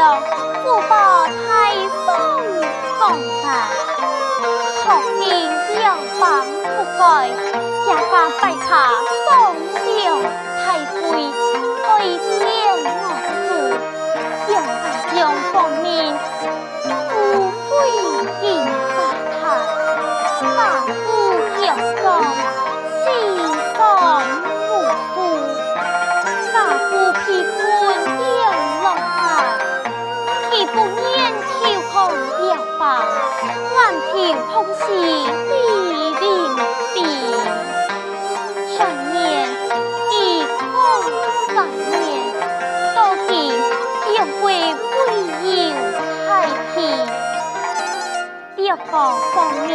ยวผู้ปอไทยส่งส่งสาของมีเสี่ยวฝังผูกก่ยอยาการไปขาส่งเดี่ยวไทยปุป 起，必令必善念，以功善念，多见便会归有太平。一方方面，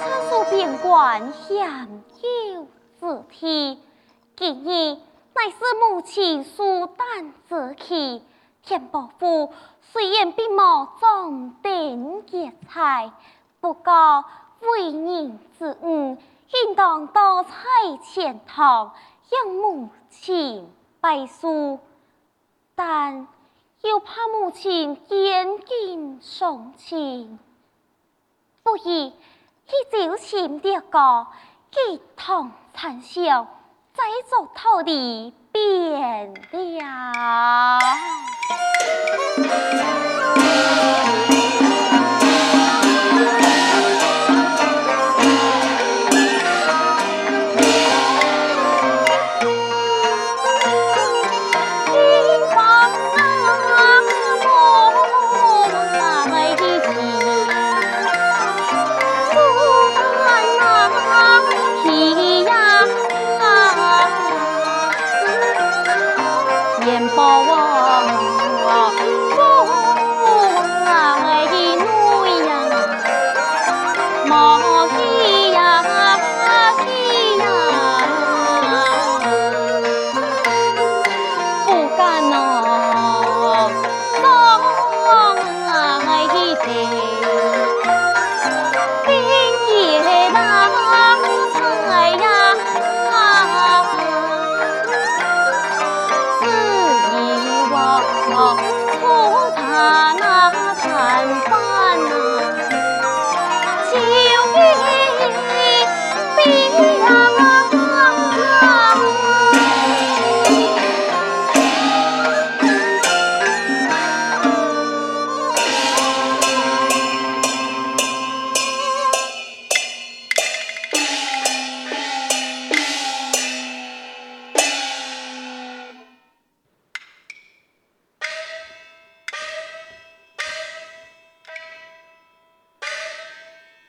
插数变关享有自体，今日乃是母亲苏丹之气，田伯父虽然病魔装点药材。不过为人子女应当多采钱塘养母亲白素但又怕母亲颜面丧尽不宜以旧情丢高一统残修再做土地变梁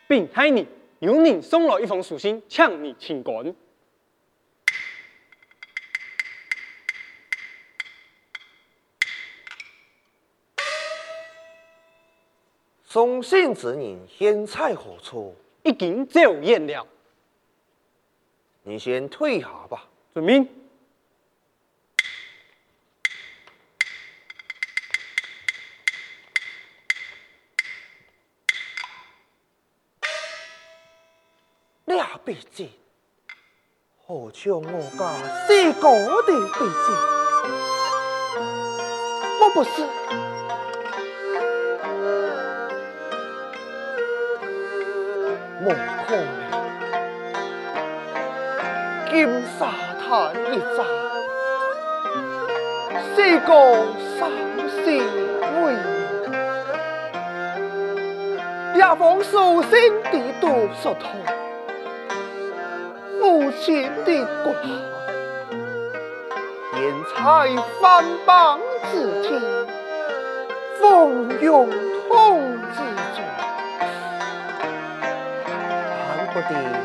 并害你，由你送了一封书信向你请滚。送信之人现在何处？已经走远了。你先退下吧。遵命。俩笔剑，好像我家？四哥的笔剑，我不是。莫可能，金沙滩一战，四哥生死未明，也望书生的多说透。父亲的骨骸，现在番邦之天，蜂拥统治中，盼不得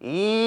ಈ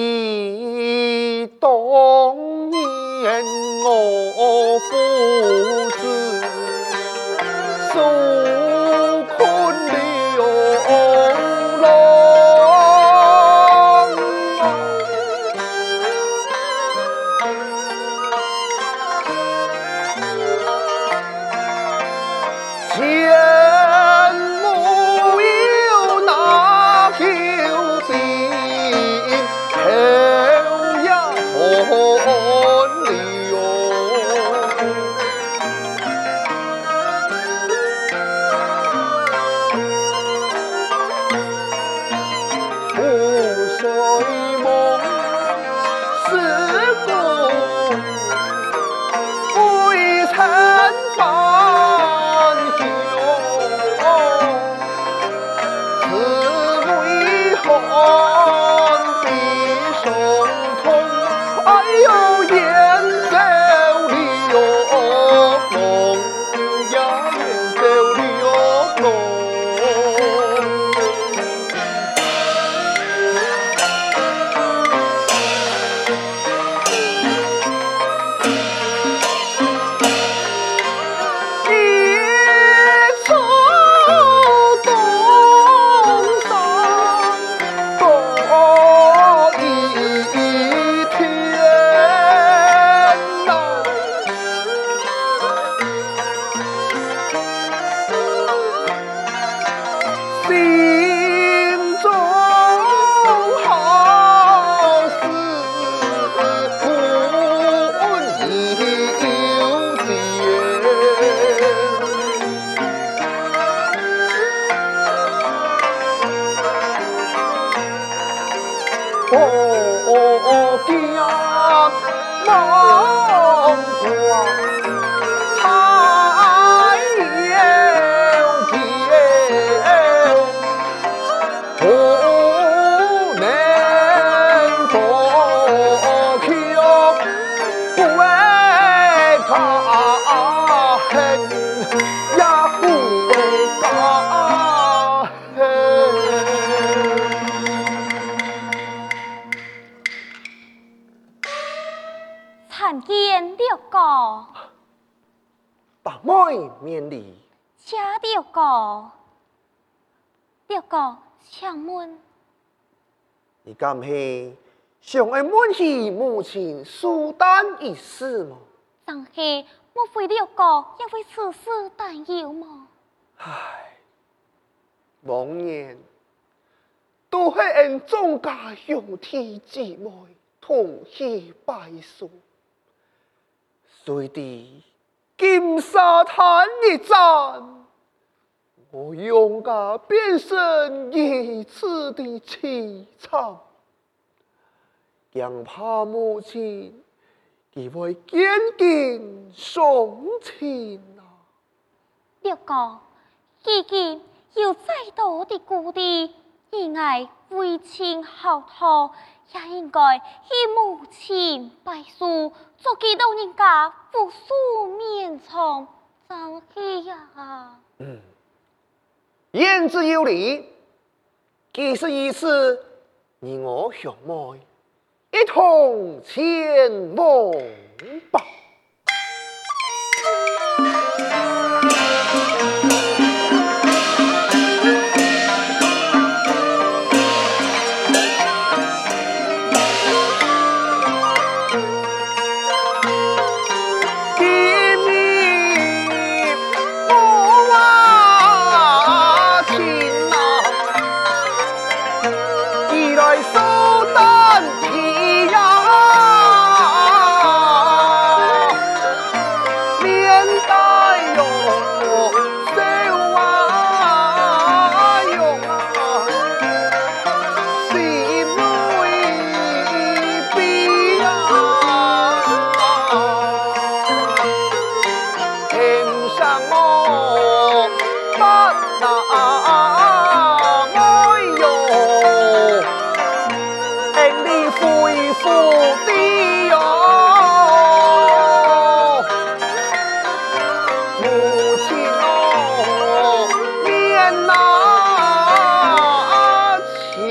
soy. 六哥，请问，你敢是想爱问起母亲苏丹一事吗？但是莫非六哥也为此事担忧吗？唉，往年都是俺众家兄弟姊妹同去拜寿，随地。金沙滩一战，我勇敢变身一次的凄惨，让怕母亲以为坚定送亲啊！六哥，如今有再多的故地，应爱为情好托，也应该以母亲拜寿。做几老人家，复苏绵床，早起呀！嗯，言之有理？既是意思你我兄妹一同前往吧。上哦，难呐、啊，哟，恩你恢复的哟，母亲哦，念呐、啊，千，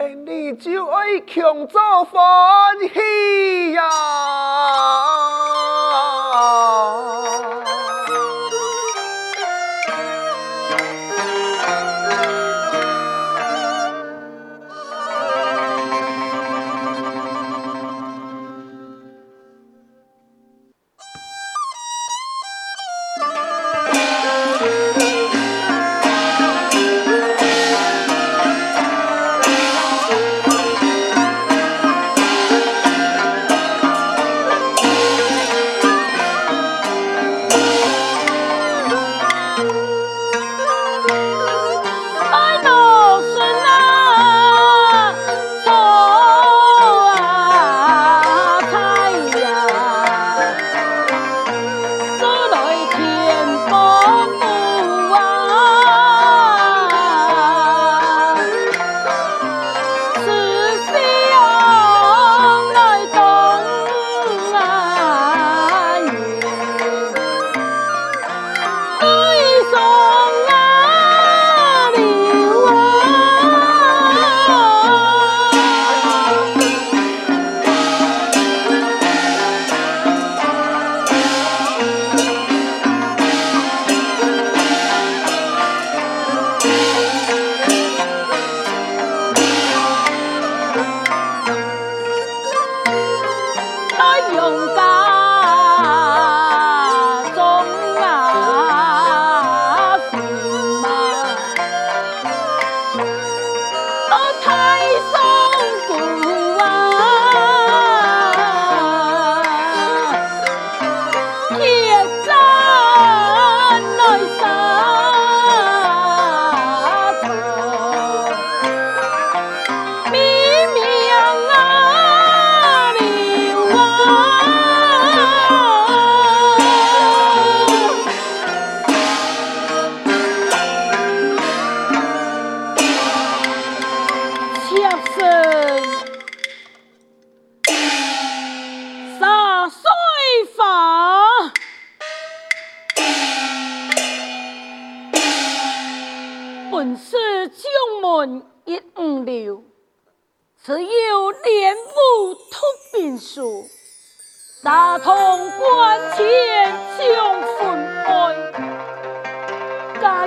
恩你就爱强作欢喜。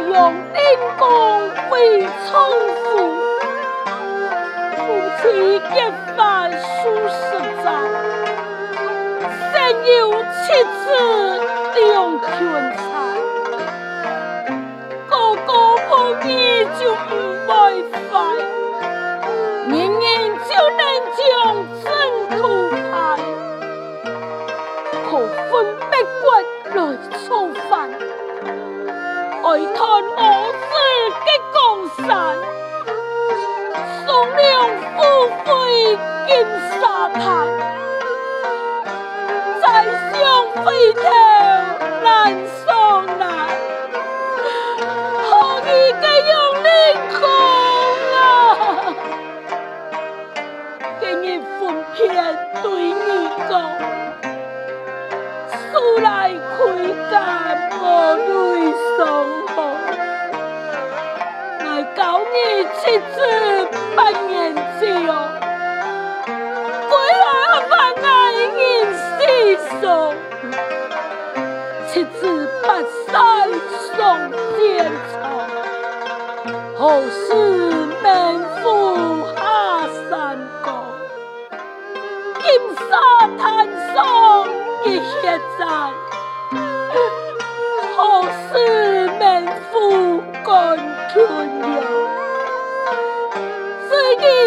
用兵功为仇富，夫妻结发数十载，生有七子两全才，哥哥不义就不会犯，明年就能将征途排，可分别过来错。为探母子的共善。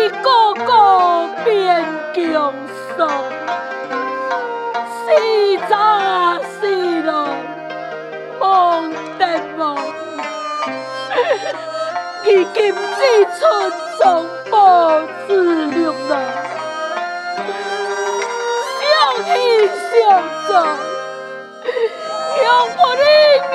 个个变江山，死咋死了忘得望？如今只存中报之六郎，相依相随。永不离民，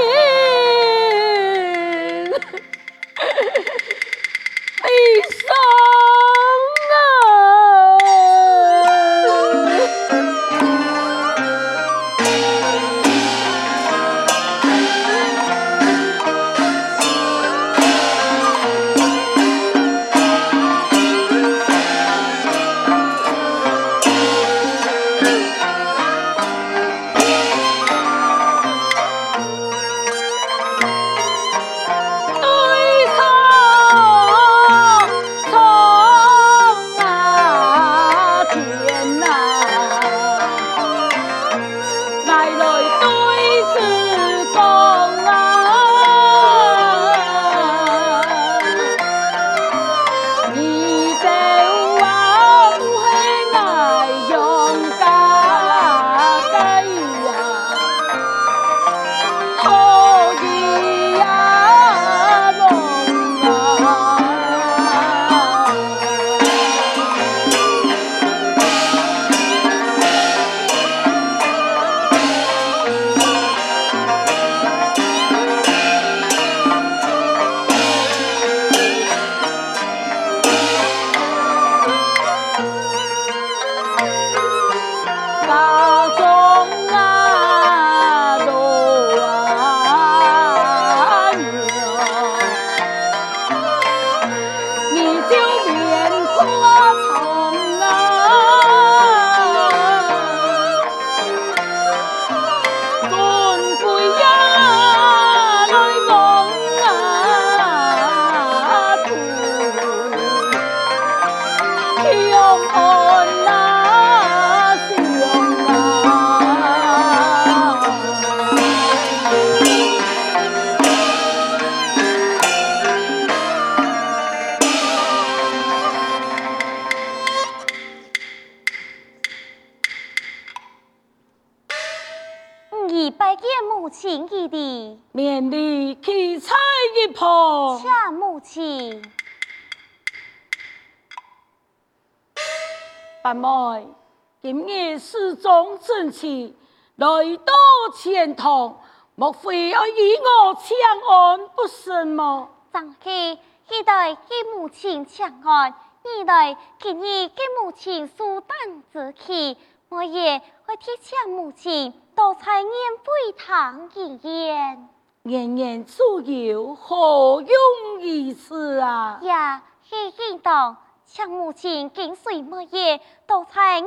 八妹，今日世宗正气来到钱塘，莫非要与我抢安不成吗？张希，期待给母亲抢安，二来今日给母亲苏丹之气，我也会替抢母亲。多采年飞堂一言，年年出游何用于此啊？呀，是应当，抢母亲跟随莫言，独在燕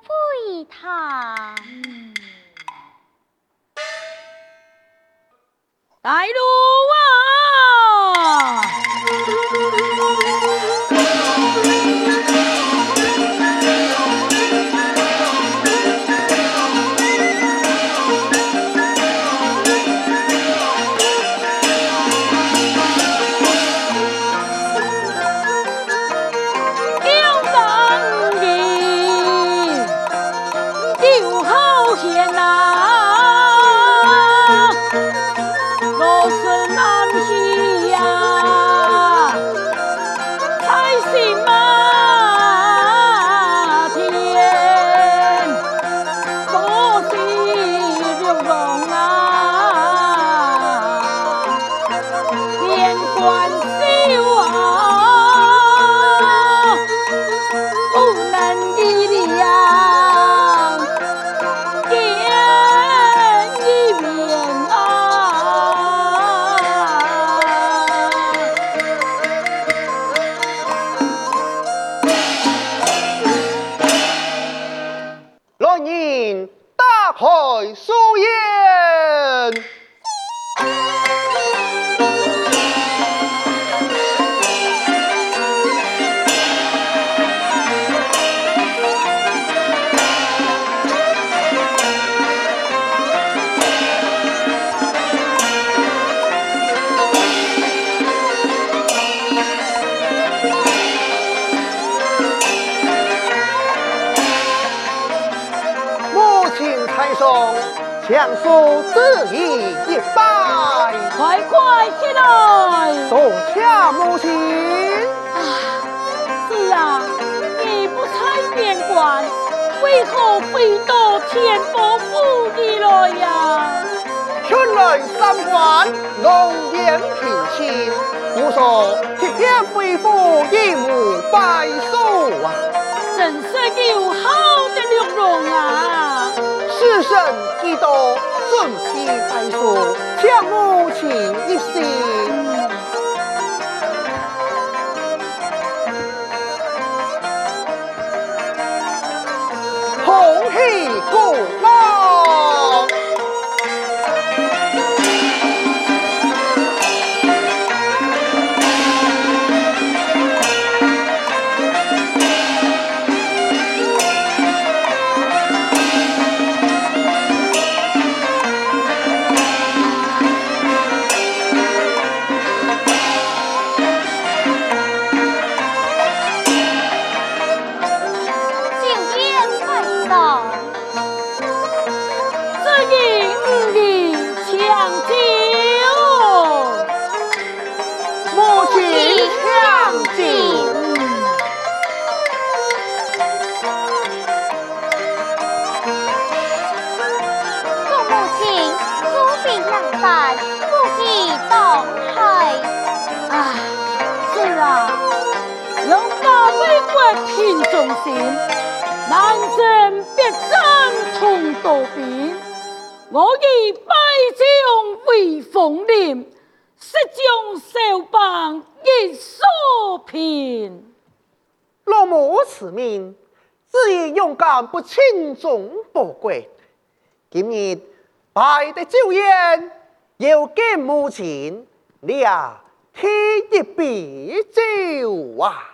飞堂。来路啊！管龙颜品气不说天天恢复一亩白树啊。人生有好的鹿容啊。世神几多顺天白树天我情一些此命，自以勇敢不轻重不贵。今日拜的酒宴，要见母亲，你呀，添一杯酒啊！